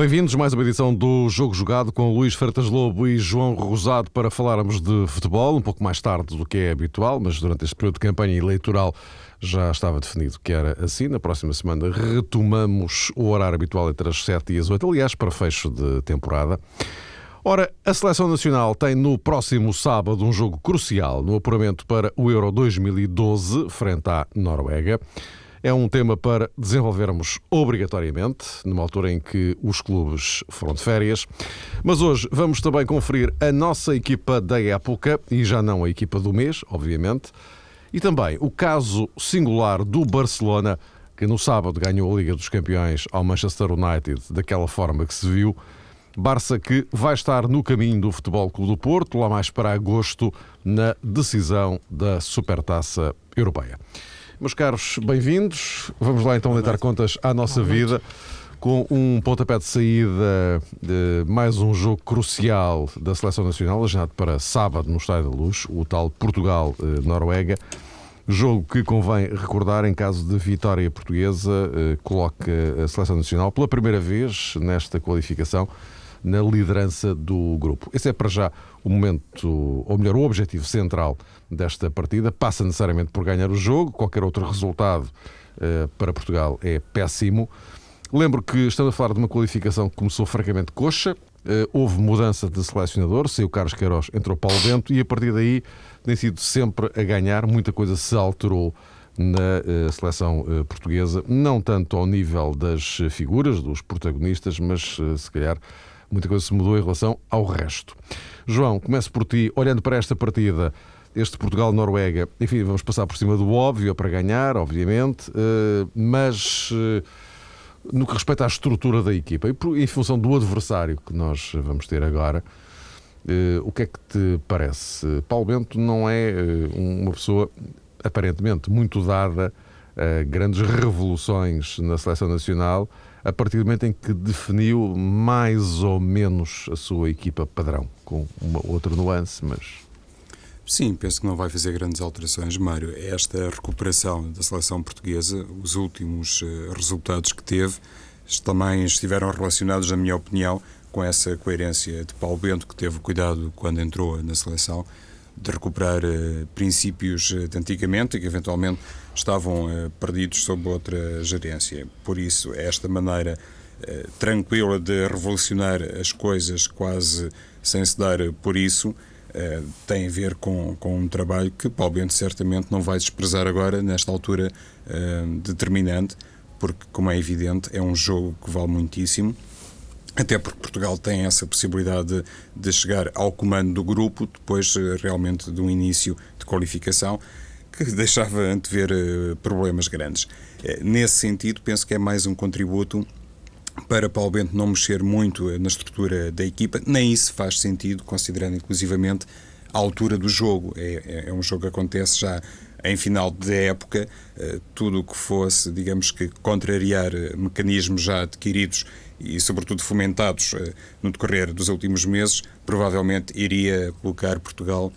Bem-vindos mais uma edição do Jogo Jogado com Luís Freitas Lobo e João Rosado para falarmos de futebol, um pouco mais tarde do que é habitual, mas durante este período de campanha eleitoral já estava definido que era assim. Na próxima semana retomamos o horário habitual entre as 7 e as 8, aliás, para fecho de temporada. Ora, a Seleção Nacional tem no próximo sábado um jogo crucial no apuramento para o Euro 2012, frente à Noruega. É um tema para desenvolvermos obrigatoriamente, numa altura em que os clubes foram de férias. Mas hoje vamos também conferir a nossa equipa da época, e já não a equipa do mês, obviamente, e também o caso singular do Barcelona, que no sábado ganhou a Liga dos Campeões ao Manchester United daquela forma que se viu. Barça que vai estar no caminho do Futebol Clube do Porto, lá mais para agosto, na decisão da Supertaça Europeia. Meus caros, bem-vindos. Vamos lá então deitar contas à nossa vida com um pontapé de saída de mais um jogo crucial da Seleção Nacional, agendado para sábado no Estádio da Luz, o tal Portugal-Noruega. Jogo que convém recordar, em caso de vitória portuguesa, eh, coloca a Seleção Nacional pela primeira vez nesta qualificação na liderança do grupo. Esse é para já o momento, ou melhor, o objetivo central desta partida. Passa necessariamente por ganhar o jogo, qualquer outro resultado uh, para Portugal é péssimo. Lembro que estamos a falar de uma qualificação que começou francamente coxa. Uh, houve mudança de selecionador, saiu Carlos Queiroz, entrou Paulo Bento e a partir daí tem sido sempre a ganhar. Muita coisa se alterou na uh, seleção portuguesa, não tanto ao nível das figuras, dos protagonistas, mas se calhar muita coisa se mudou em relação ao resto. João, começo por ti, olhando para esta partida, este Portugal-Noruega, enfim, vamos passar por cima do óbvio, é para ganhar, obviamente, eh, mas eh, no que respeita à estrutura da equipa e em função do adversário que nós vamos ter agora, eh, o que é que te parece? Paulo Bento não é uma pessoa aparentemente muito dada a grandes revoluções na seleção nacional a partir do momento em que definiu mais ou menos a sua equipa padrão, com uma outra nuance, mas. Sim, penso que não vai fazer grandes alterações, Mário. Esta recuperação da seleção portuguesa, os últimos uh, resultados que teve, também estiveram relacionados, na minha opinião, com essa coerência de Paulo Bento, que teve cuidado quando entrou na seleção de recuperar uh, princípios uh, de antigamente que eventualmente estavam perdidos sob outra gerência. Por isso, esta maneira tranquila de revolucionar as coisas quase sem se dar por isso tem a ver com, com um trabalho que Paulo Bento certamente não vai desprezar agora, nesta altura determinante, porque, como é evidente, é um jogo que vale muitíssimo até porque Portugal tem essa possibilidade de, chegar ao comando do grupo depois eh, realmente de um início de qualificação que deixava antever uh, problemas grandes. Uh, nesse sentido, penso que é mais um contributo para Paulo Bento não mexer muito na estrutura da equipa, nem isso faz sentido, considerando inclusivamente a altura do jogo. É, é, é um jogo que acontece já em final de época, tudo o que fosse, digamos que, contrariar mecanismos já adquiridos e, sobretudo, fomentados eh, no decorrer dos últimos meses, provavelmente iria colocar Portugal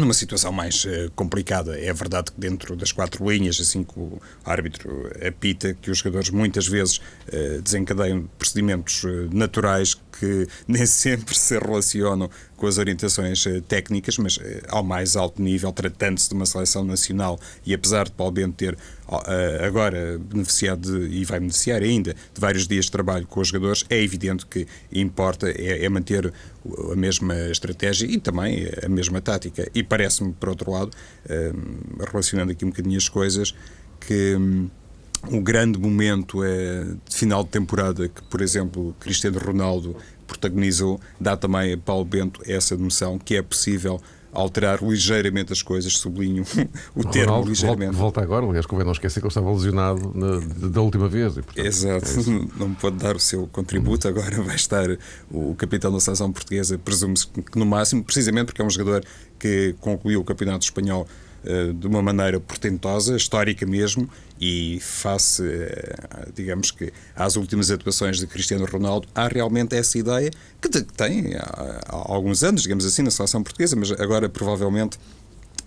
numa situação mais uh, complicada. É verdade que dentro das quatro linhas, assim que o árbitro apita, que os jogadores muitas vezes uh, desencadeiam procedimentos uh, naturais que nem sempre se relacionam com as orientações uh, técnicas, mas ao mais alto nível, tratando-se de uma seleção nacional e apesar de Paulo Bento ter agora beneficiado de, e vai beneficiar ainda de vários dias de trabalho com os jogadores, é evidente que importa é, é manter a mesma estratégia e também a mesma tática. E parece-me, por outro lado, relacionando aqui um bocadinho as coisas, que hum, o grande momento é de final de temporada que, por exemplo, Cristiano Ronaldo protagonizou, dá também a Paulo Bento essa noção que é possível alterar ligeiramente as coisas, sublinho o, termo Ronaldo ligeiramente. Volta agora, aliás, convém não esquecer que ele estava lesionado na, da última vez. E, portanto, Exato, é não pode dar o seu contributo, agora vai estar o capitão da seleção portuguesa, presume-se que no máximo, precisamente porque é um jogador que concluiu o campeonato espanhol de uma maneira portentosa, histórica mesmo, e face, uh, digamos que, às últimas atuações de Cristiano Ronaldo, há realmente essa ideia que tem há, há alguns anos, digamos assim, na seleção portuguesa, mas agora provavelmente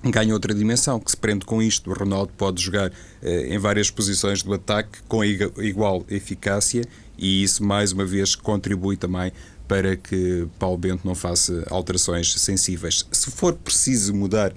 ganha outra dimensão, que se prende com isto. O Ronaldo pode jogar eh, em várias posições do ataque com igual eficácia e isso, mais uma vez, contribui também para que Paulo Bento não faça alterações sensíveis. Se for preciso mudar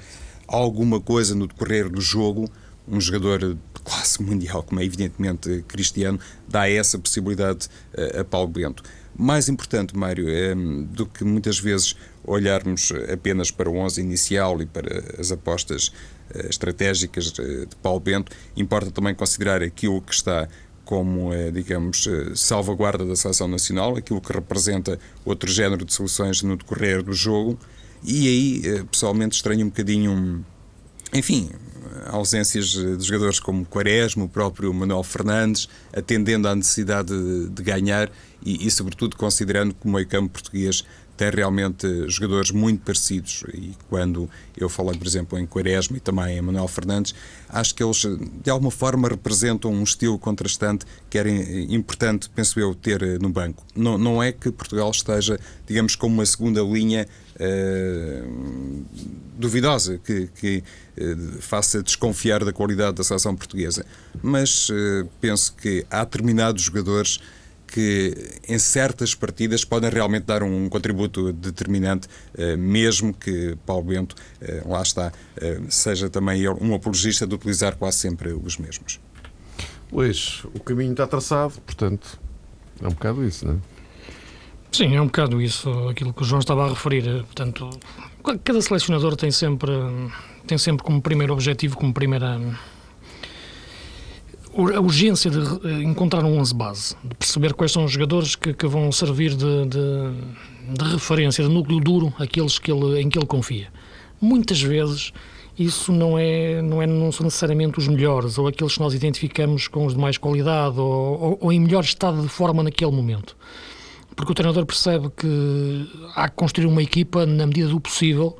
alguma coisa no decorrer do jogo, um jogador de classe mundial, como é evidentemente Cristiano, dá essa possibilidade eh, a Paulo Bento. Mais importante, Mário, é, do que muitas vezes olharmos apenas para o 11 inicial e para as apostas uh, estratégicas de, Paulo Bento, importa também considerar aquilo que está como, digamos, salvaguarda da seleção nacional, aquilo que representa outro género de soluções no decorrer do jogo, e aí, pessoalmente, estranho um bocadinho, enfim, ausências de jogadores como Quaresma, o próprio Manuel Fernandes, atendendo à necessidade de, de ganhar e, e, sobretudo, considerando que o meio-campo português tem realmente jogadores muito parecidos e quando eu falei, por exemplo, em Quaresma e também em Manuel Fernandes, acho que eles de alguma forma representam um estilo contrastante que era importante, penso eu, ter eh, no banco. Não, não é que Portugal esteja, digamos, como uma segunda linha uh, duvidosa, que, que uh, faça desconfiar da qualidade da seleção portuguesa, mas uh, penso que há determinados jogadores que em certas partidas podem realmente dar um contributo determinante, eh, mesmo que Paulo Bento, eh, lá está, eh, seja também um apologista de utilizar quase sempre os mesmos. Luís, o caminho está traçado, portanto, é um bocado isso, não é? Sim, é um bocado isso, aquilo que o João estava a referir. Portanto, cada selecionador tem sempre, tem sempre como primeiro objetivo, como primeira a urgência de eh, encontrar um 11 base, de perceber quais são os jogadores que, que vão servir de, de, de, referência, de núcleo duro, aqueles que ele, em que ele confia. Muitas vezes isso não é, não é não são necessariamente os melhores ou aqueles que nós identificamos com os de mais qualidade ou, ou, ou em melhor estado de forma naquele momento. Porque o treinador percebe que há que construir uma equipa na medida do possível,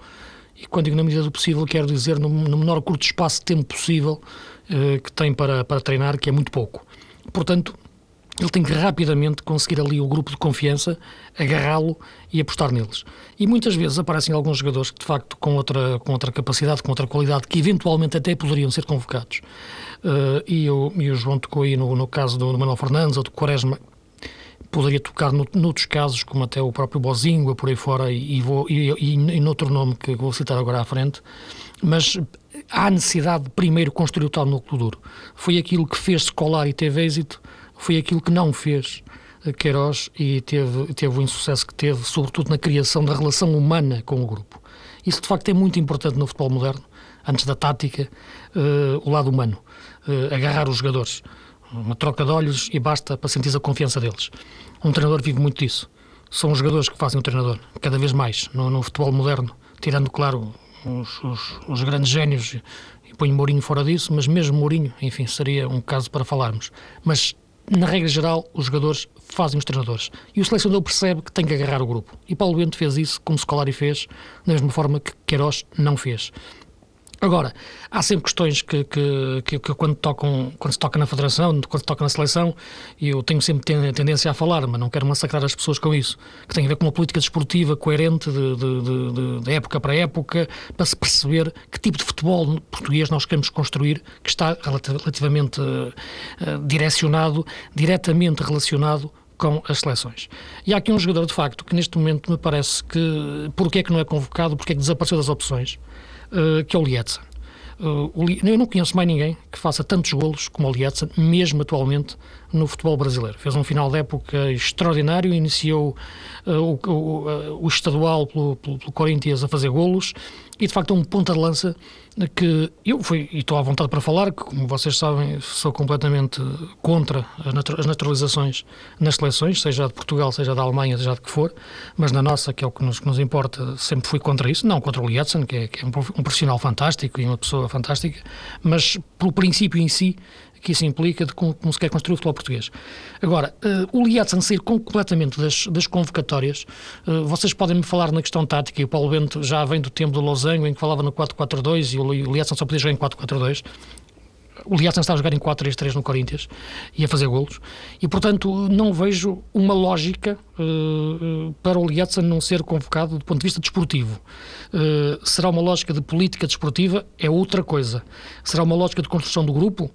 e quando digo na medida do possível, quero dizer no, no menor curto espaço de tempo possível, eh, que tem para, para treinar, que é muito pouco. Portanto, ele tem que rapidamente conseguir ali o grupo de confiança, agarrá-lo e apostar neles. E muitas vezes aparecem alguns jogadores que, de facto, com outra, com outra capacidade, com outra qualidade, que eventualmente até poderiam ser convocados. Uh, e, o, e o João tocou aí no, no caso do, do Manuel Fernandes ou do Quaresma, poderia tocar no, noutros casos, como até o próprio Bozinho, por aí fora, e, vou, e, e, e noutro nome que vou citar agora à frente, mas há necessidade de primeiro construir o tal núcleo duro. Foi aquilo que fez Scolari e teve êxito, foi aquilo que não fez Queiroz e teve, teve o insucesso que teve, sobretudo na criação da relação humana com o grupo. Isso, de facto, é muito importante no futebol moderno, antes da tática, uh, o lado humano. Uh, agarrar os jogadores. Uma troca de olhos e basta para sentir a confiança deles. Um treinador vive muito disso. São os jogadores que fazem o treinador, cada vez mais, no, no futebol moderno, tirando, claro, os, os, os grandes génios, e ponho Mourinho fora disso, mas mesmo Mourinho, enfim, seria um caso para falarmos. Mas, na regra geral, os jogadores fazem os treinadores. E o selecionador percebe que tem que agarrar o grupo. E Paulo Bento fez isso, como Scolari fez, da mesma forma que Queiroz não fez. Agora, há sempre questões que, que, que, que, quando, tocam, quando se toca na federação, quando se toca na seleção, e eu tenho sempre tendência a falar, mas não quero massacrar as pessoas com isso, que tem a ver com uma política desportiva coerente de, de, de, de época para época, para se perceber que tipo de futebol português nós queremos construir, que está relativamente uh, direcionado, diretamente relacionado com as seleções. E há aqui um jogador, de facto, que neste momento me parece que, porque é que não é convocado, porque é que desapareceu das opções, uh, que é o Lietzen. Uh, eu não conheço mais ninguém que faça tantos golos como o Lietzen, mesmo atualmente no futebol brasileiro. Fez um final de época extraordinário, iniciou uh, o, o, o, estadual pelo, pelo, pelo Corinthians a fazer golos e de facto é um ponta de lança que eu fui, e estou à vontade para falar, que como vocês sabem, sou completamente contra as naturalizações nas seleções, seja de Portugal, seja da Alemanha, seja de que for, mas na nossa, que é o que nos, que nos importa, sempre fui contra isso, não contra o Lietzen, que é, que é um profissional fantástico e uma pessoa fantástica, mas pelo princípio em si, que isso implica de como, como se quer construir o futebol português. Agora, uh, o Liatsan sair completamente das, das convocatórias, uh, vocês podem me falar na questão tática, e o Paulo Bento já vem do tempo do Losango, em que falava no 4-4-2 e o Liatsan só podia jogar em 4-4-2. o Liatzen está a jogar em 4-3-3 no Corinthians e a fazer golos. E, portanto, não vejo uma lógica uh, para o Liatzen não ser convocado do ponto de vista desportivo. Uh, será uma lógica de política desportiva? É outra coisa. Será uma lógica de construção do grupo?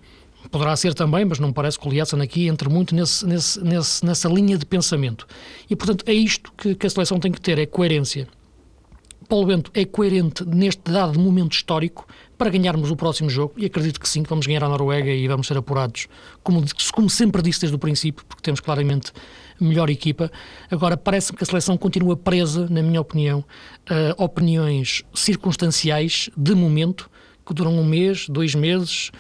Poderá ser também, mas não me parece que o Liatzen aqui entre muito nesse, nesse, nesse, nessa linha de pensamento. E, portanto, é isto que, que a seleção tem que ter, é coerência. Paulo Bento é coerente neste dado momento histórico para ganharmos o próximo jogo, e acredito que sim, que vamos ganhar a Noruega e vamos ser apurados, como, como sempre disse desde o princípio, porque temos claramente melhor equipa. Agora, parece-me que a seleção continua presa, na minha opinião, a opiniões circunstanciais de momento que duram um mês, dois meses,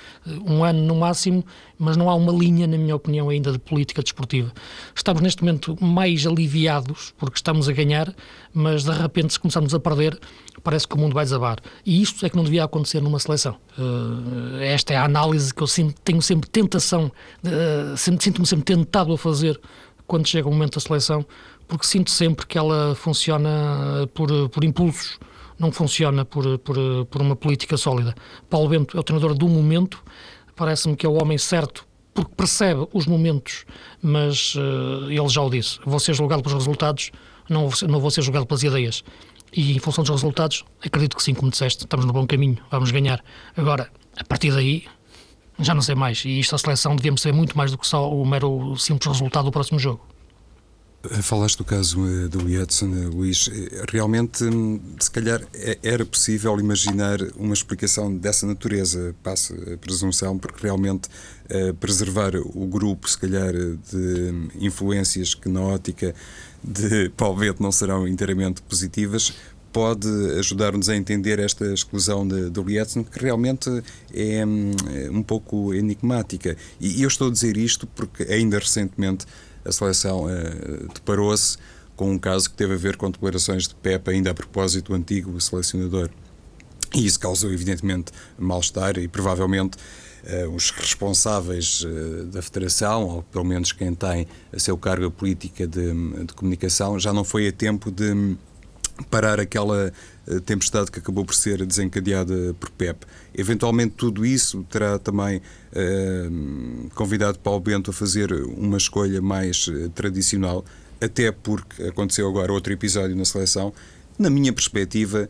um ano no máximo, mas não há uma linha, na minha opinião, ainda de política desportiva. Estamos neste momento mais aliviados porque estamos a ganhar, mas de repente, se começarmos a perder, parece que o mundo vai desabar. E isto é que não devia acontecer numa seleção. Uh, esta é a análise que eu sempre, tenho sempre tentação, uh, sinto-me sempre tentado a fazer quando chega o momento da seleção, porque sinto sempre que ela funciona por, por impulsos não funciona por, por, por uma política sólida. Paulo Bento é o treinador do momento, parece-me que é o homem certo porque percebe os momentos, mas uh, ele já o disse: vou ser julgado pelos resultados, não, não vou ser julgado pelas ideias. E em função dos resultados, acredito que sim, como disseste, estamos no bom caminho, vamos ganhar. Agora, a partir daí, já não sei mais. E isto, a seleção, devíamos ser muito mais do que só o mero simples resultado do próximo jogo. Eh, falaste do caso eh, do Edson, eh, Luís. Realmente, hum, se calhar, é, era possível imaginar uma explicação dessa natureza, passa a presunção, porque realmente preservar o grupo, se calhar, de influências que na ótica de Paulo Bento não serão inteiramente positivas, pode ajudar-nos a entender esta exclusão de, do Lietzen, que realmente é um, um pouco enigmática. E eu estou a dizer isto porque ainda recentemente a seleção uh, deparou-se com um caso que teve a ver com declarações de Pepe, ainda a propósito do antigo selecionador. E isso causou, evidentemente, mal-estar e provavelmente uh, os responsáveis uh, da Federação, ou pelo menos quem tem a seu cargo a política de, de comunicação, já não foi a tempo de parar aquela tempestade que acabou por ser desencadeada por Pep. Eventualmente tudo isso terá também eh, convidado Paulo Bento a fazer uma escolha mais eh, tradicional, até porque aconteceu agora outro episódio na seleção. Na minha perspectiva,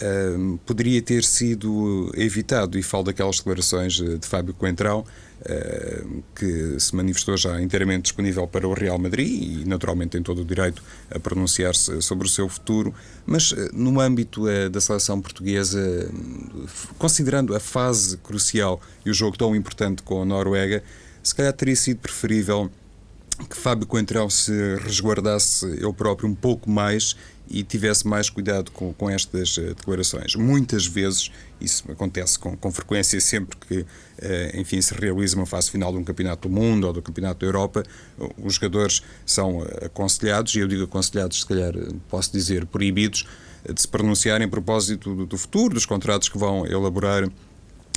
Uh, poderia ter sido evitado, e falo daquelas declarações de Fábio Coentrão, uh, que se manifestou já inteiramente disponível para o Real Madrid e, naturalmente, tem todo o direito a pronunciar-se sobre o seu futuro, mas uh, no âmbito da seleção portuguesa, considerando a fase crucial e o jogo tão importante com a Noruega, se calhar teria sido preferível que Fábio Coentrão se resguardasse ele próprio um pouco mais e tivesse mais cuidado com, com estas uh, declarações. Muitas vezes, isso acontece com, com frequência sempre que, uh, enfim, se realiza uma fase final de um campeonato do mundo ou do campeonato da Europa, os jogadores são aconselhados, e eu digo aconselhados, se calhar posso dizer proibidos, de se pronunciarem a propósito do, do futuro, dos contratos que vão elaborar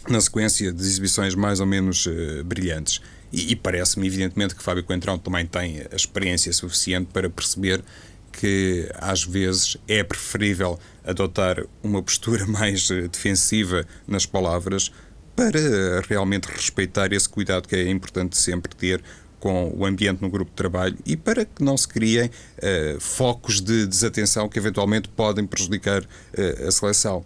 na sequência de exibições mais ou menos brilhantes. E, e parece-me, evidentemente, que Fábio Coentrão também tem a experiência suficiente para perceber que às vezes é preferível adotar uma postura mais eh, defensiva nas palavras para realmente respeitar esse cuidado que é importante sempre ter com o ambiente no grupo de trabalho e para que não se criem uh, focos de desatenção que eventualmente podem prejudicar uh, a seleção.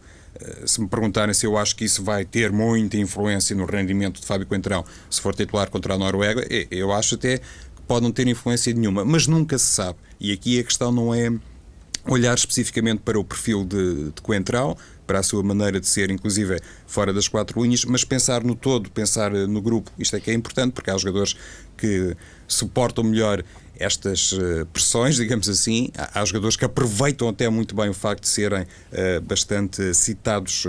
Se me perguntarem se eu acho que isso vai ter muita influência no rendimento de Fábio Coentrão se for titular contra a Noruega, eu acho até pode não ter influência nenhuma, mas nunca se sabe. E aqui a questão não é olhar especificamente para o perfil de, de Coentrão, para a sua maneira de ser, inclusive fora das quatro linhas, mas pensar no todo, pensar no grupo. Isto é que é importante, porque há jogadores que suportam melhor estas uh, pressões, digamos assim. Há, há, jogadores que aproveitam até muito bem o facto de serem uh, bastante citados.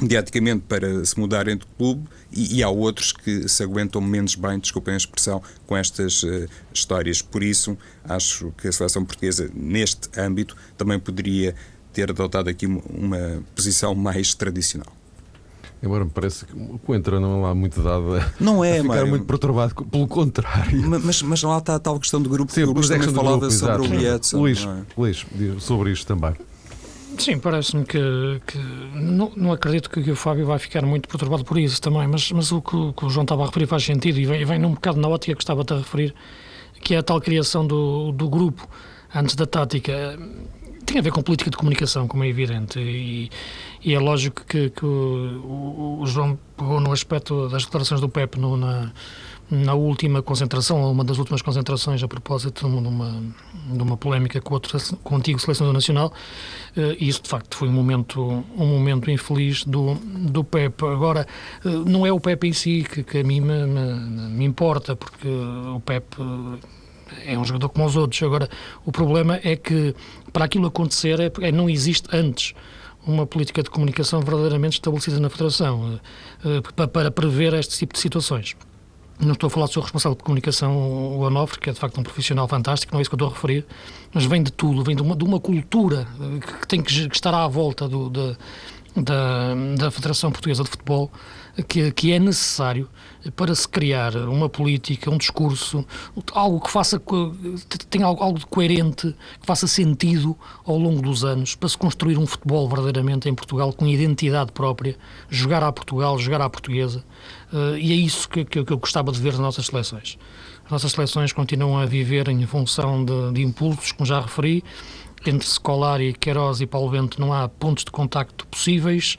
Mediaticamente para se mudarem de clube e, e, há outros que se aguentam menos bem, desculpem a expressão, com estas uh, histórias. Por isso, acho que a seleção portuguesa, neste âmbito, também poderia ter adotado aqui uma, uma posição mais tradicional. Embora me pareça que o Coentra não é lá muito dado a, não é, a ficar Mário. muito perturbado, pelo contrário. Mas, mas lá está a tal questão do grupo Sim, que o Luís também falava sobre grupo, o Lietzen. Luís, é? Luís, sobre isto também. Sim, parece-me que, que não, não, acredito que o Fábio vai ficar muito perturbado por isso também, mas, mas o que, que o João estava a referir faz sentido e vem, vem num bocado na ótica que estava a referir, que é a tal criação do, do grupo antes da tática. Tem a ver com política de comunicação, como é evidente, e, e é lógico que, que o, o, João pegou no aspecto das declarações do PEP no, na, na última concentração, uma das últimas concentrações a propósito de uma, de uma polémica com, outro, com o antigo selecionador nacional, eh, e isso de facto foi um momento, um momento infeliz do, do Pep. Agora, eh, não é o Pep em si que, que a mim me, me, me importa, porque o Pep eh, é um jogador como os outros. Agora, o problema é que para aquilo acontecer é, é não existe antes uma política de comunicação verdadeiramente estabelecida na Federação para prever este tipo de situações. Não estou a falar do seu responsável de comunicação, o Onofre, que é de facto um profissional fantástico, não é isso que eu estou a referir, mas vem de tudo, vem de uma, de uma cultura que tem que, estar à volta do, da, da, da Federação Portuguesa de Futebol, que, que é necessário para se criar uma política, um discurso, algo que faça tenha algo, algo de coerente, que faça sentido ao longo dos anos, para se construir um futebol verdadeiramente em Portugal com identidade própria, jogar à Portugal, jogar à portuguesa. Uh, e é isso que, que, que, eu gostava de ver nas nossas seleções. As nossas seleções continuam a viver em função de, de impulsos, como já referi, entre Scolari, Queiroz e Paulo Bento não há pontos de contacto possíveis.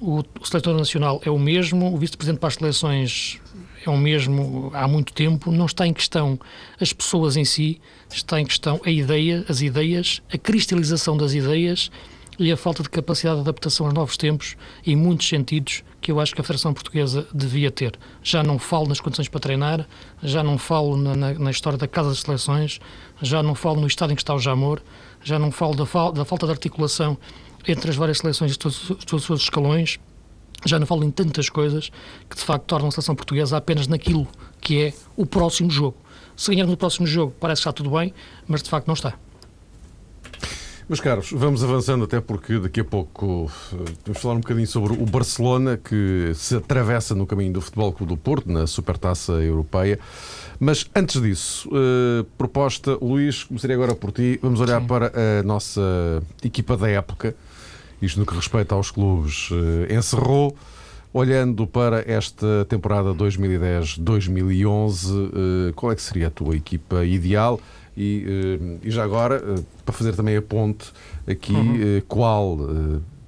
O, o seletor nacional é o mesmo, o vice-presidente para as seleções é o mesmo há muito tempo. Não está em questão as pessoas em si, está em questão a ideia, as ideias, a cristalização das ideias e a falta de capacidade de adaptação aos novos tempos, em muitos sentidos, que eu acho que a Federação Portuguesa devia ter. Já não falo nas condições para treinar, já não falo na, na, na história da Casa das Seleções, já não falo no estado em que está o Jamor, já não falo da, fal da falta de articulação entre as várias seleções e todos, todos os seus escalões, já não falo em tantas coisas que de facto tornam a seleção portuguesa apenas naquilo que é o próximo jogo. Se ganhar no próximo jogo parece que está tudo bem, mas de facto não está. Meus caros, vamos avançando até porque daqui a pouco eh, vamos falar um bocadinho sobre o Barcelona que se atravessa no caminho do Futebol Clube do Porto, na Supertaça Europeia. Mas antes disso, uh, proposta, Luís, começaria agora por ti. Vamos olhar Sim. para a nossa equipa da época. Isto no que respeita aos clubes. Uh, encerrou olhando para esta temporada 2010-2011, uh, qual é que seria a tua equipa ideal? E, eh, e já agora, eh, para fazer também a ponte aqui, uhum. Eh, qual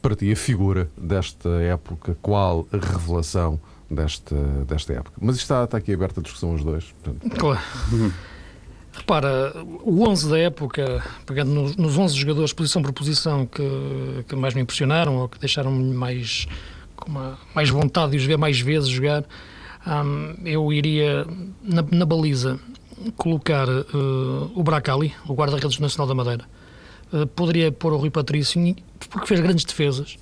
para ti a figura desta época, qual a revelação desta, desta época? Mas isto está, está aqui aberta a discussão os dois. Portanto... Claro. Uhum. Repara, o 11 da época, pegando nos, nos 11 jogadores posição por posição que, que mais me impressionaram ou que deixaram-me mais, com uma, mais vontade de os ver mais vezes jogar, um, eu iria na, na baliza colocar uh, o Bracali, o guarda-redes nacional da Madeira. Uh, poderia pôr o Rui Patrício, porque fez grandes defesas.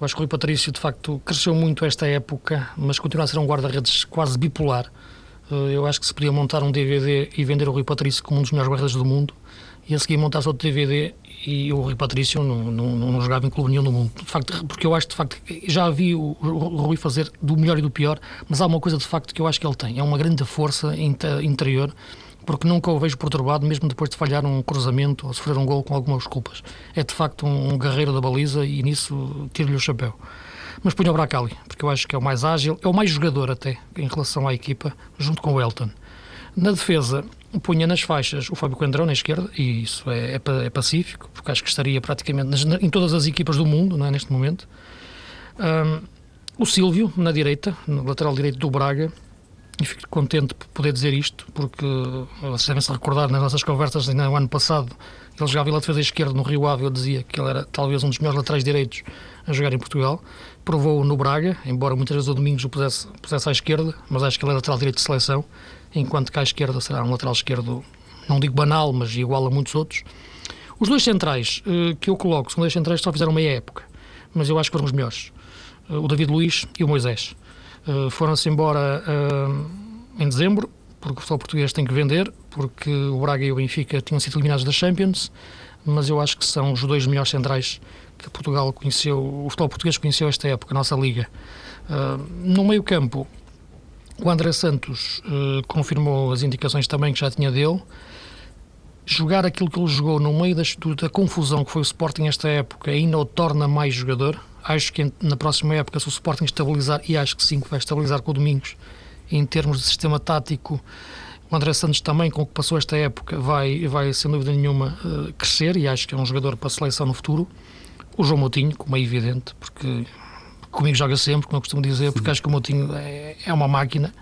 Eu acho que o Rui Patrício, de facto, cresceu muito esta época, mas continua a ser um guarda-redes quase bipolar. Uh, eu acho que se podia montar um DVD e vender o Rui Patrício como um dos melhores guarda-redes do mundo, e a seguir montar-se outro DVD e o Rui Patrício não, não, não, jogava em clube nenhum no mundo. De facto, porque eu acho de facto já vi o, Rui fazer do melhor e do pior, mas há uma coisa de facto que eu acho que ele tem, é uma grande força interior, porque nunca o vejo perturbado, mesmo depois de falhar um cruzamento ou sofrer um gol com algumas culpas. É de facto um, guerreiro da baliza e nisso tiro-lhe o chapéu. Mas punha o Bracali, porque eu acho que é o mais ágil, é o mais jogador até em relação à equipa, junto com o Elton. Na defesa, punha nas faixas o Fábio Coendrão na esquerda, e isso é, é, é, pacífico, porque acho que estaria praticamente nas, em todas as equipas do mundo não é, neste momento. Um, o Silvio na direita, no lateral direito do Braga, e fico contente por poder dizer isto, porque vocês devem se recordar nas nossas conversas no ano passado, ele jogava pela defesa esquerda no Rio Ave, eu dizia que ele era talvez um dos melhores laterais direitos a jogar em Portugal. Provou no Braga, embora muitas vezes o Domingos o pusesse, pusesse à esquerda, mas acho que ele é lateral direito de seleção enquanto à esquerda será um lateral esquerdo, não digo banal, mas igual a muitos outros. Os dois centrais uh, que eu coloco são dois centrais que só fizeram meia época, mas eu acho que foram os melhores. Uh, o David Luiz e o Moisés. Uh, Foram-se embora em dezembro, porque o futebol português tem que vender, porque o Braga e o Benfica tinham sido eliminados da Champions, mas eu acho que são os dois melhores centrais que Portugal conheceu, o futebol português conheceu esta época, a nossa liga. no meio campo, o André Santos uh, confirmou as indicações também que já tinha dele. jogar aquilo que ele jogou no meio das, da confusão que foi o Sporting esta época ainda o torna mais jogador. Acho que na próxima época, se o Sporting estabilizar, e acho que sim, que vai estabilizar com o Domingos, em termos de sistema tático, o André Santos também, com o que passou esta época, vai, vai sem dúvida nenhuma, uh, crescer e acho que é um jogador para a seleção no futuro. O João Moutinho, como é evidente, porque comigo joga sempre, como eu costumo dizer, porque acho que o Moutinho é, é uma máquina.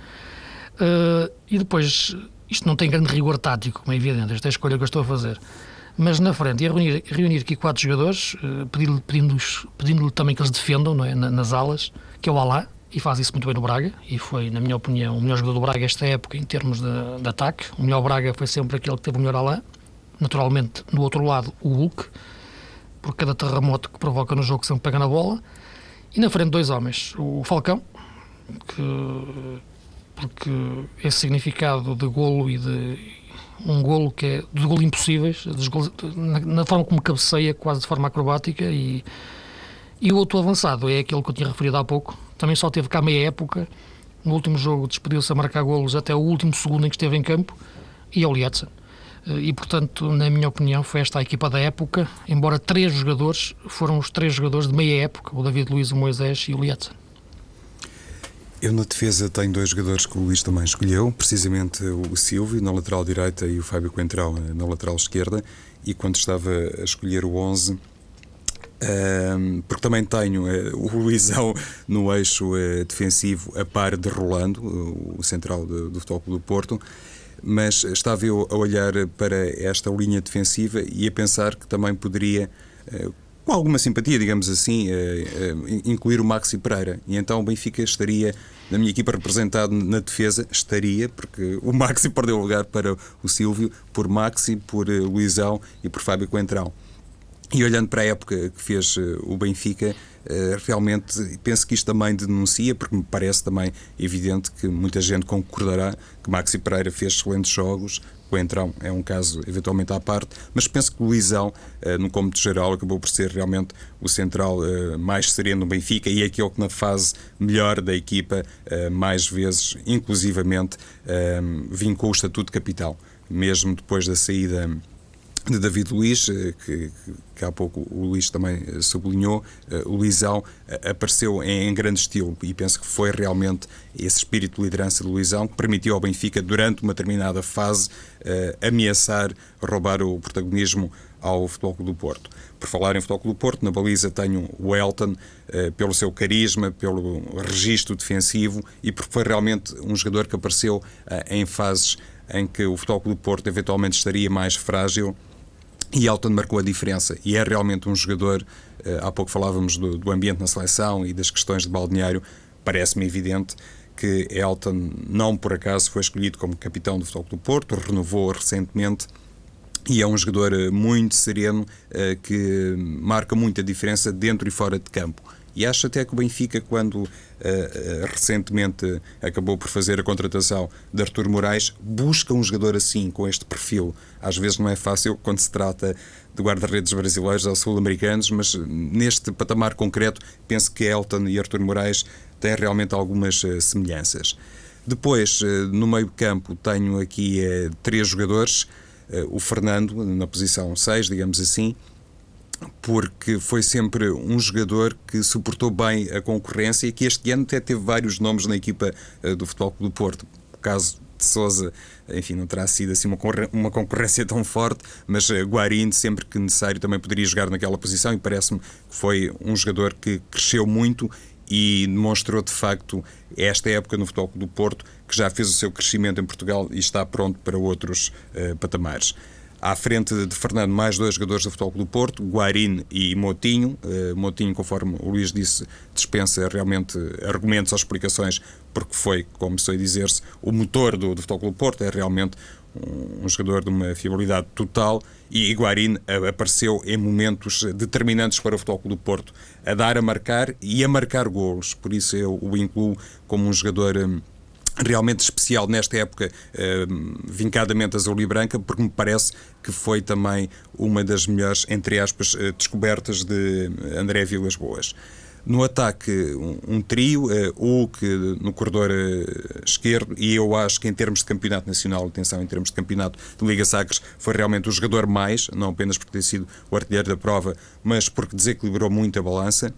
Uh, e depois isto não tem grande rigor tático, como é evidente, esta é a escolha que eu estou a fazer. Mas na frente, ia reunir, reunir aqui quatro jogadores, uh, pedindo-lhe pedindo pedindo também que eles defendam não é? nas alas, que é o Alá, e faz isso muito bem no Braga, e foi, na minha opinião, o melhor jogador do Braga esta época em termos de, de ataque. O melhor Braga foi sempre aquele que teve o melhor Alá. Naturalmente, do outro lado, o Hulk, por cada terremoto que provoca no jogo, sempre pega na bola. E na frente, dois homens: o Falcão, que porque esse significado de golo e de um golo que é de golo impossíveis, na, na, forma como cabeceia, quase de forma acrobática, e, e o outro avançado. É aquele que eu tinha referido há pouco, também só teve cá meia época, no último jogo despediu-se a marcar golos até o último segundo em que esteve em campo, e é o Lietzen. E, portanto, na minha opinião, foi esta a equipa da época, embora três jogadores foram os três jogadores de meia época, o David Luiz, o Moisés e o Lietzen. Eu na defesa tenho dois jogadores que o Luís também escolheu, precisamente o Silvio na lateral direita e o Fábio Coentrão na lateral esquerda. E quando estava a escolher o 11, um, porque também tenho uh, o Luizão no eixo uh, defensivo a par de Rolando, o central do, do Futebol do Porto, mas estava eu a olhar para esta linha defensiva e a pensar que também poderia com alguma simpatia, digamos assim, incluir o Maxi Pereira. E então o Benfica estaria, na minha equipa representado na defesa, estaria, porque o Maxi perdeu lugar para o Silvio, por Maxi, por eh, Luizão e por Fábio Coentrão. E olhando para a época que fez eh, o Benfica, eh, realmente penso que isto também denuncia, porque me parece também evidente que muita gente concordará que Maxi Pereira fez excelentes jogos, Coentrão é um caso eventualmente à parte, mas penso que o Luizão, eh, no cômodo geral, acabou por ser realmente o central eh, mais sereno do Benfica e é aquele que na fase melhor da equipa, eh, mais vezes, inclusivamente, vincou o estatuto de capitão. Mesmo depois da saída de David Luiz, eh, que, que, há pouco o Luís também eh, sublinhou, eh, o Luizão apareceu em, grande estilo e penso que foi realmente esse espírito de liderança do Luizão que permitiu ao Benfica, durante uma determinada fase, ameaçar roubar o protagonismo ao Futebol Clube do Porto. Por falar em Futebol Clube do Porto, na baliza tenho o Elton, pelo seu carisma, pelo registro defensivo e porque foi realmente um jogador que apareceu em fases em que o Futebol Clube do Porto eventualmente estaria mais frágil e Elton marcou a diferença e é realmente um jogador. Eh, há pouco falávamos do, do ambiente na seleção e das questões de balneário. Parece-me evidente que Elton, não por acaso, foi escolhido como capitão do Futebol do Porto, renovou recentemente e é um jogador eh, muito sereno eh, que marca muita diferença dentro e fora de campo. E acho até que o Benfica, quando uh, uh, recentemente acabou por fazer a contratação de Artur Moraes, busca um jogador assim, com este perfil. Às vezes não é fácil quando se trata de guarda-redes brasileiros ou sul-americanos, mas neste patamar concreto, penso que Elton e Artur Moraes têm realmente algumas uh, semelhanças. Depois, no meio-campo, tenho aqui três jogadores. o Fernando, na posição 6, digamos assim, porque foi sempre um jogador que suportou bem a concorrência e que este ano até teve vários nomes na equipa uh, do Futebol Clube do Porto. O caso de Souza, enfim, não terá sido assim uma, concorrência tão forte, mas uh, Guarini, sempre que necessário, também poderia jogar naquela posição e parece-me que foi um jogador que cresceu muito e demonstrou de facto esta época no Futebol do Porto que já fez o seu crescimento em Portugal e está pronto para outros uh, patamares. À frente de Fernando, mais dois jogadores do Futebol do Porto, Guarini e Motinho. Uh, Motinho, conforme o Luís disse, dispensa realmente argumentos ou explicações, porque foi, como sei dizer-se, o motor do, do Futebol do Porto. É realmente um, um, jogador de uma fiabilidade total e Guarini apareceu em momentos determinantes para o Futebol do Porto, a dar a marcar e a marcar golos. Por isso eu o incluo como um jogador. Um, realmente especial nesta época, uh, vincadamente azul e branca, porque me parece que foi também uma das melhores, entre aspas, uh, descobertas de André Vilas Boas. No ataque, um, um trio, uh, Hulk no corredor esquerdo, e eu acho que em termos de campeonato nacional, atenção, em termos de campeonato de Liga Sacres, foi realmente o jogador mais, não apenas por ter sido o artilheiro da prova, mas porque desequilibrou muito a balança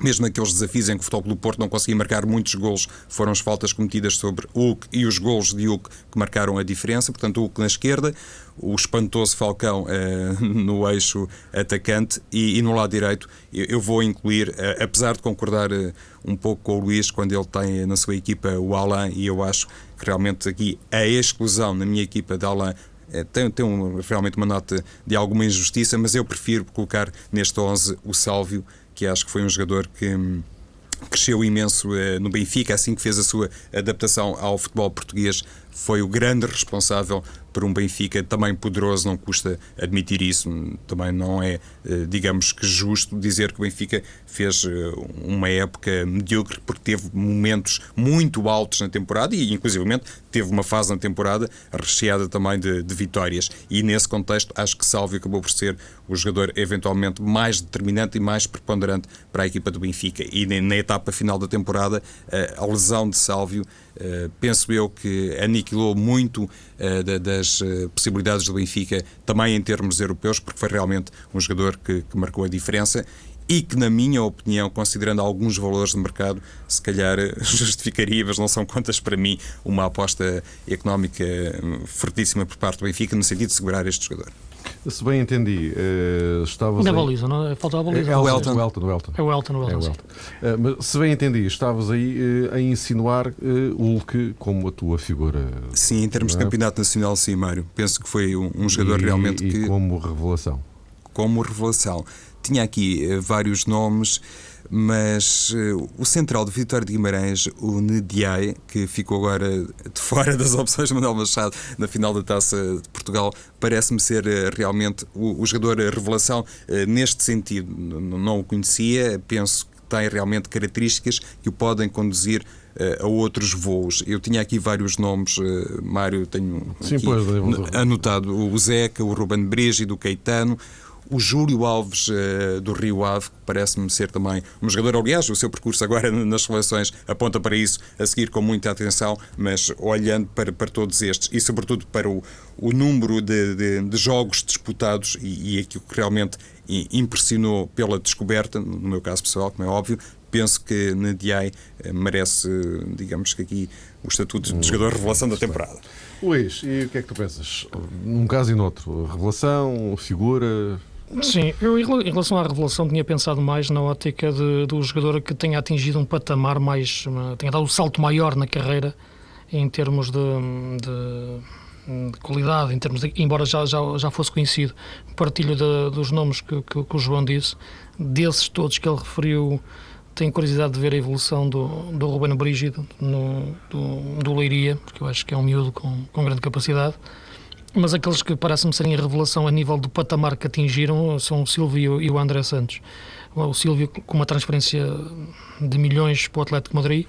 mesmo naqueles desafios em que o Futebol do Porto não conseguia marcar muitos golos, foram as faltas cometidas sobre Hulk e os golos de Hulk que marcaram a diferença. Portanto, Hulk na esquerda, o espantoso Falcão eh, no eixo atacante e, e, no lado direito eu, eu vou incluir, eh, apesar de concordar eh, um pouco com o Luís quando ele tem na sua equipa o Alain e eu acho que realmente aqui a exclusão na minha equipa de Alain tem, tem um, realmente uma nota de alguma injustiça, mas eu prefiro colocar neste 11 o Sálvio que acho que foi um jogador que hum, cresceu imenso eh, no Benfica, assim que fez a sua adaptação ao futebol português, foi o grande responsável por um Benfica também poderoso, não custa admitir isso, também não é, eh, digamos que justo dizer que o Benfica fez eh, uma época medíocre porque teve momentos muito altos na temporada e inclusivamente teve uma fase na temporada recheada também de, de vitórias. E nesse contexto acho que Salvio acabou por ser o jogador eventualmente mais determinante e mais preponderante para a equipa do Benfica. E na etapa final da temporada eh, a lesão de Salvio penso eu que aniquilou muito das das uh, possibilidades do Benfica, também em termos europeus, porque foi realmente um jogador que, que marcou a diferença e que, na minha opinião, considerando alguns valores de mercado, se calhar eh, justificaria, mas não são contas para mim, uma aposta económica hum, fortíssima por parte do Benfica, no sentido de segurar este jogador. Se bem entendi, uh, estavas. Na baliza, não é? Falta a baliza. É, é o Elton. O Elton, o Elton. É o Elton, o Elton. É o Elton. Uh, mas se bem entendi, estavas aí uh, a insinuar uh, Hulk como a tua figura. Sim, em termos é? de campeonato nacional, sim, Mário. Penso que foi um, um jogador e, realmente e que. como revelação. Como revelação. Tinha aqui vários nomes mas uh, o central de Vitória de Guimarães, o Nediai, que ficou agora de fora das opções de Manuel Machado na final da Taça de Portugal, parece-me ser uh, realmente o, o, jogador a revelação uh, neste sentido. Não o conhecia, penso que tem realmente características que o podem conduzir a outros voos. Eu tinha aqui vários nomes, Mário, tenho Sim, pois, anotado o Zeca, o Ruben Brígido, o Caetano, o Júlio Alves uh, do Rio Ave, que parece-me ser também um jogador, aliás, o seu percurso agora nas seleções aponta para isso, a seguir com muita atenção, mas olhando para, para todos estes e, sobretudo, para o, o número de, de, de jogos disputados e, e aquilo que realmente impressionou pela descoberta, no meu caso pessoal, como é óbvio, penso que Nadiai eh, merece, digamos que aqui, o estatuto de jogador revelação da temporada. Luís, e o que é que tu pensas? Num caso e noutro, revelação, figura, Sim, eu em relação à revelação tinha pensado mais na ótica de, do jogador que tenha atingido um patamar mais. tenha dado um salto maior na carreira em termos de, de, de qualidade, em termos de, embora já, já, já fosse conhecido. Partilho de, dos nomes que, que, que, o João disse, desses todos que ele referiu. Tenho curiosidade de ver a evolução do, do Ruben Brígido no, do, do Leiria, porque eu acho que é um miúdo com, com grande capacidade. Mas aqueles que parecem-me serem a revelação a nível do patamar que atingiram são o Silvio e o André Santos. O Silvio com uma transferência de milhões para o Atlético Madrid,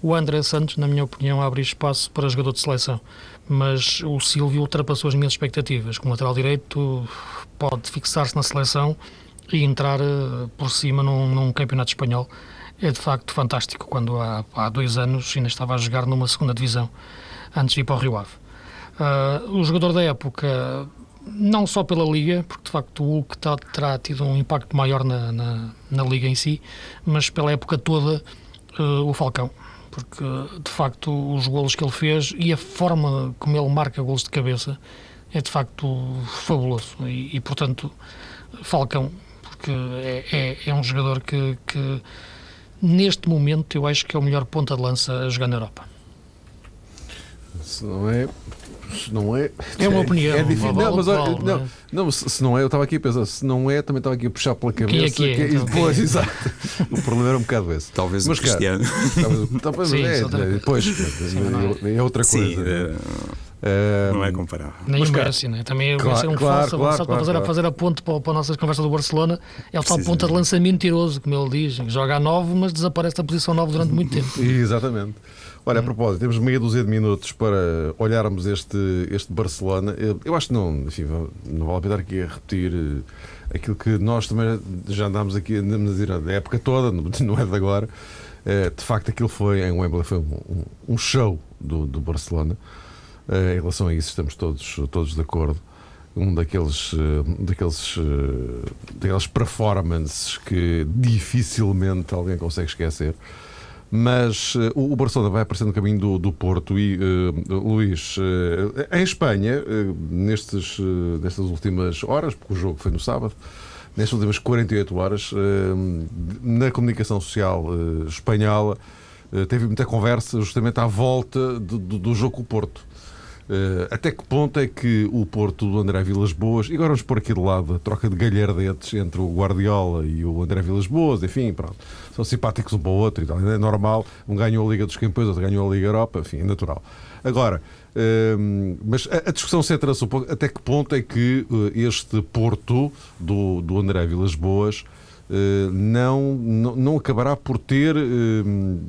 o André Santos, na minha opinião, abre espaço para jogador de seleção. Mas o Silvio ultrapassou as minhas expectativas. Como lateral direito, pode fixar-se na seleção e entrar eh, por cima num, num, campeonato espanhol. É de facto fantástico, quando há, há dois anos ainda estava a jogar numa segunda divisão, antes de ir para o Rio Ave. Uh, o jogador da época, não só pela Liga, porque de facto o Hulk tá, terá tido um impacto maior na, na, na, Liga em si, mas pela época toda uh, o Falcão. Porque de facto os golos que ele fez e a forma como ele marca golos de cabeça é de facto fabuloso. E, e portanto, Falcão, porque é, é, é um jogador que, que neste momento eu acho que é o melhor ponta de lança a jogar na Europa. Se não é, não é. É uma opinião. É difícil. Não, mas, não, não, é? não, se não é, eu estava aqui a pensar, se não é, também estava aqui a puxar pela cabeça. Quem é que é? Que, então, pois, é? exato. O problema era um bocado esse. Talvez mas, o Cristiano. Talvez, talvez, Sim, é, é, pois, é, é outra coisa. Sim, Uh, não é comparável. Nem Mas, o Messi, né? também claro, vai ser um claro, falso claro, claro, para, fazer, claro. fazer a ponte para, para a nossa conversa do Barcelona. É o tal ponta de lança mentiroso, como ele diz. Joga a 9, mas desaparece da posição 9 durante muito tempo. Exatamente. Olha, a propósito, temos meia dúzia de minutos para olharmos este, este Barcelona. Eu acho que não, enfim, não vale a pena aqui a repetir eh, aquilo que nós também já andámos aqui a dizer a época toda, não é de agora. Eh, de facto, aquilo foi em Wembley foi um, um show do, do Barcelona. Eh, em relação a isso, estamos todos, todos de acordo. Um daqueles, daqueles, daqueles performances que dificilmente alguém consegue esquecer. Mas uh, o Barcelona vai aparecer no caminho do, do Porto e, uh, Luís, uh, em Espanha, nestes, nestas últimas horas, porque o jogo foi no sábado, nestas últimas 48 horas, na comunicação social espanhola, teve muita conversa justamente à volta do, do, do jogo com o Porto. Uh, até que ponto é que o Porto do André Vilas Boas, e agora vamos pôr aqui de lado a troca de galhardetes entre o Guardiola e o André Vilas Boas, enfim, pronto, são simpáticos um para o outro e tal, é normal, um ganhou a Liga dos Campeões, outro ganhou a Liga Europa, enfim, é natural. Agora, uh, mas a, a discussão centra-se um pouco até que ponto é que uh, este Porto do, do André Vilas Boas não, não, não acabará por ter, eh,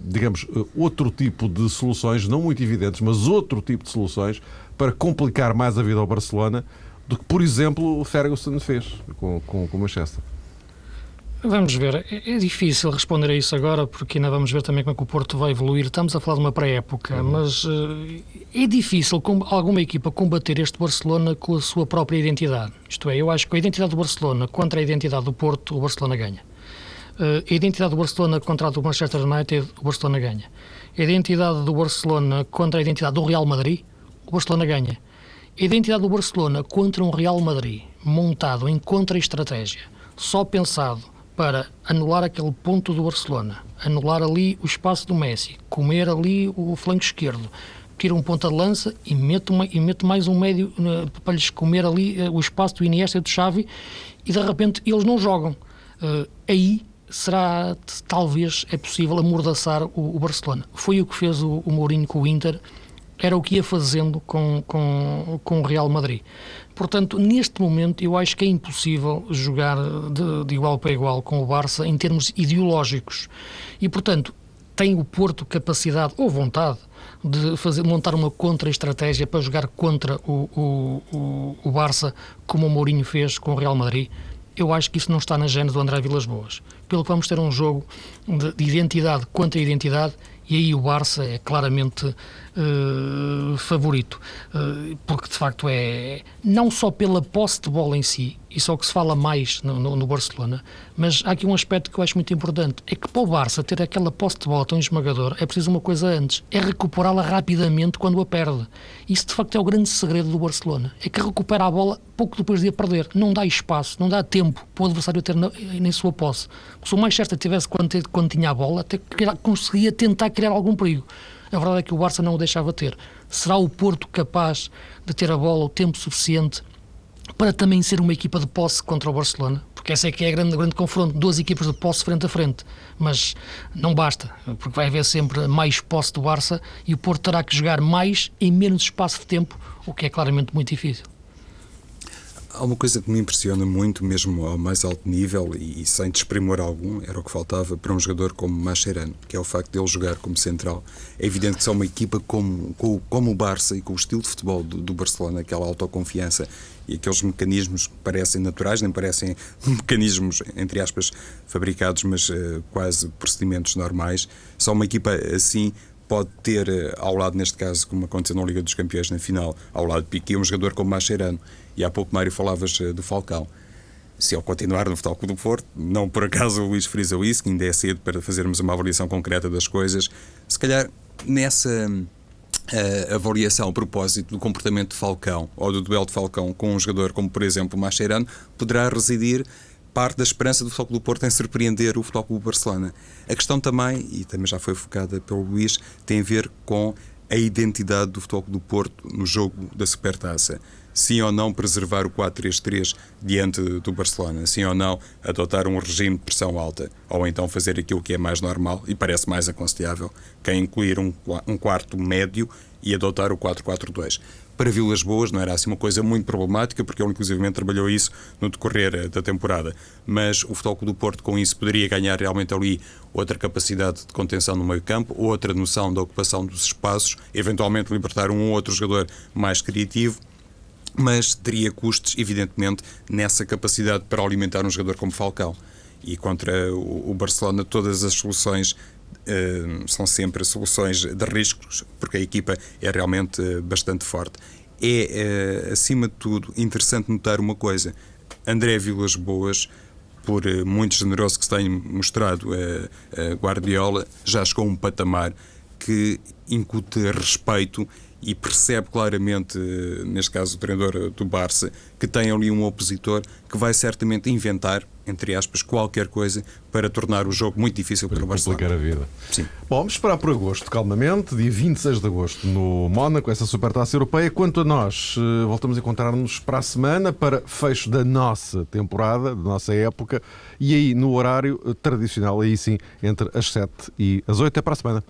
digamos, outro tipo de soluções, não muito evidentes, mas outro tipo de soluções para complicar mais a vida ao Barcelona do que, por exemplo, o Ferguson fez com, com, com Manchester. Vamos ver, é, é difícil responder a isso agora, porque ainda vamos ver também como é que o Porto vai evoluir. Estamos a falar de uma pré-época, uhum. mas uh, é difícil com alguma equipa combater este Barcelona com a sua própria identidade. Isto é, eu acho que a identidade do Barcelona contra a identidade do Porto, o Barcelona ganha. Uh, a identidade do Barcelona contra a do Manchester United, o Barcelona ganha. A identidade do Barcelona contra a identidade do Real Madrid, o Barcelona ganha. A identidade do Barcelona contra um Real Madrid montado em contra-estratégia, só pensado para anular aquele ponto do Barcelona, anular ali o espaço do Messi, comer ali o flanco esquerdo, tira um ponta de lança e mete, uma, e mete mais um médio uh, para lhes comer ali uh, o espaço do Iniesta e do Xavi e de repente eles não jogam. Uh, aí será, talvez, é possível amordaçar o, o, Barcelona. Foi o que fez o, o Mourinho com o Inter, era o que ia fazendo com, com, com o Real Madrid. Portanto, neste momento, eu acho que é impossível jogar de, de, igual para igual com o Barça em termos ideológicos. E, portanto, tem o Porto capacidade ou vontade de fazer, montar uma contra-estratégia para jogar contra o, o, o, Barça, como o Mourinho fez com o Real Madrid? Eu acho que isso não está na gênese do André Vilas Boas. Pelo que vamos ter um jogo de, de identidade contra identidade e aí o Barça é claramente uh, favorito, uh, porque de facto é não só pela posse de bola em si, isso é o que se fala mais no, no, no, Barcelona, mas há aqui um aspecto que eu acho muito importante: é que para o Barça ter aquela posse de bola tão esmagadora é preciso uma coisa antes, é recuperá-la rapidamente quando a perde. Isso de facto é o grande segredo do Barcelona: é que recupera a bola pouco depois de a perder, não dá espaço, não dá tempo para o adversário ter na, sua posse. Se o Manchester tivesse quando, quando tinha a bola, até conseguia tentar criar algum perigo. A verdade é que o Barça não o deixava ter. Será o Porto capaz de ter a bola o tempo suficiente para também ser uma equipa de posse contra o Barcelona, porque essa é que é a grande, grande confronto, duas equipas de posse frente a frente, mas não basta, porque vai haver sempre mais posse do Barça e o Porto terá que jogar mais em menos espaço de tempo, o que é claramente muito difícil. Há uma coisa que me impressiona muito, mesmo ao mais alto nível e, e sem desprimor algum, era o que faltava para um jogador como Mascherano, que é o facto de ele jogar como central. É evidente que só uma equipa como, como, como o Barça e com o estilo de futebol do, do Barcelona, aquela autoconfiança e aqueles mecanismos que parecem naturais, nem parecem mecanismos, entre aspas, fabricados, mas uh, quase procedimentos normais, só uma equipa assim pode ter uh, ao lado, neste caso, como aconteceu na Liga dos Campeões na final, ao lado de Piquet, um jogador como Mascherano e há pouco, Mário, falavas eh, do Falcão. Se ele continuar no Futebol Clube do Porto, não por acaso o Luís frisou isso, que ainda é cedo para fazermos uma avaliação concreta das coisas, se calhar nessa uh, avaliação a propósito do comportamento de Falcão ou do duelo de Falcão com um jogador como, por exemplo, o Mascherano, poderá residir parte da esperança do Futebol do Porto em surpreender o Futebol Clube Barcelona. A questão também, e também já foi focada pelo Luís, tem a ver com a identidade do Futebol do Porto no jogo da Supertaça sim ou não preservar o 4-3-3 diante do Barcelona, sim ou não adotar um regime de pressão alta, ou então fazer aquilo que é mais normal e parece mais aconselhável, que é incluir um, um quarto médio e adotar o 4-4-2 para Vilas Boas não era assim uma coisa muito problemática, porque ele inclusivamente trabalhou isso no decorrer eh, da temporada. Mas o Futebol do Porto com isso poderia ganhar realmente ali outra capacidade de contenção no meio campo, outra noção da ocupação dos espaços, eventualmente libertar um ou outro jogador mais criativo mas teria custos, evidentemente, nessa capacidade para alimentar um jogador como Falcão. E contra o Barcelona, todas as soluções Uh, são sempre soluções de riscos, porque a equipa é realmente uh, bastante forte. É, uh, acima de tudo, interessante notar uma coisa: André Vilas Boas, por muito generoso que se tenha mostrado a Guardiola, já chegou a um patamar que incute respeito e percebe claramente, neste caso o treinador do Barça, que tem ali um opositor que vai certamente inventar, entre aspas, qualquer coisa para tornar o jogo muito difícil para, para o Barcelona. complicar a vida. Sim. Bom, vamos esperar por agosto, calmamente, dia 26 de agosto no Mónaco, essa Supertaça Europeia. Quanto a nós, eh, voltamos a encontrar-nos para a semana para fecho da nossa temporada, da nossa época, e aí no horário tradicional, aí sim, entre as 7 e as 8. Até para a semana.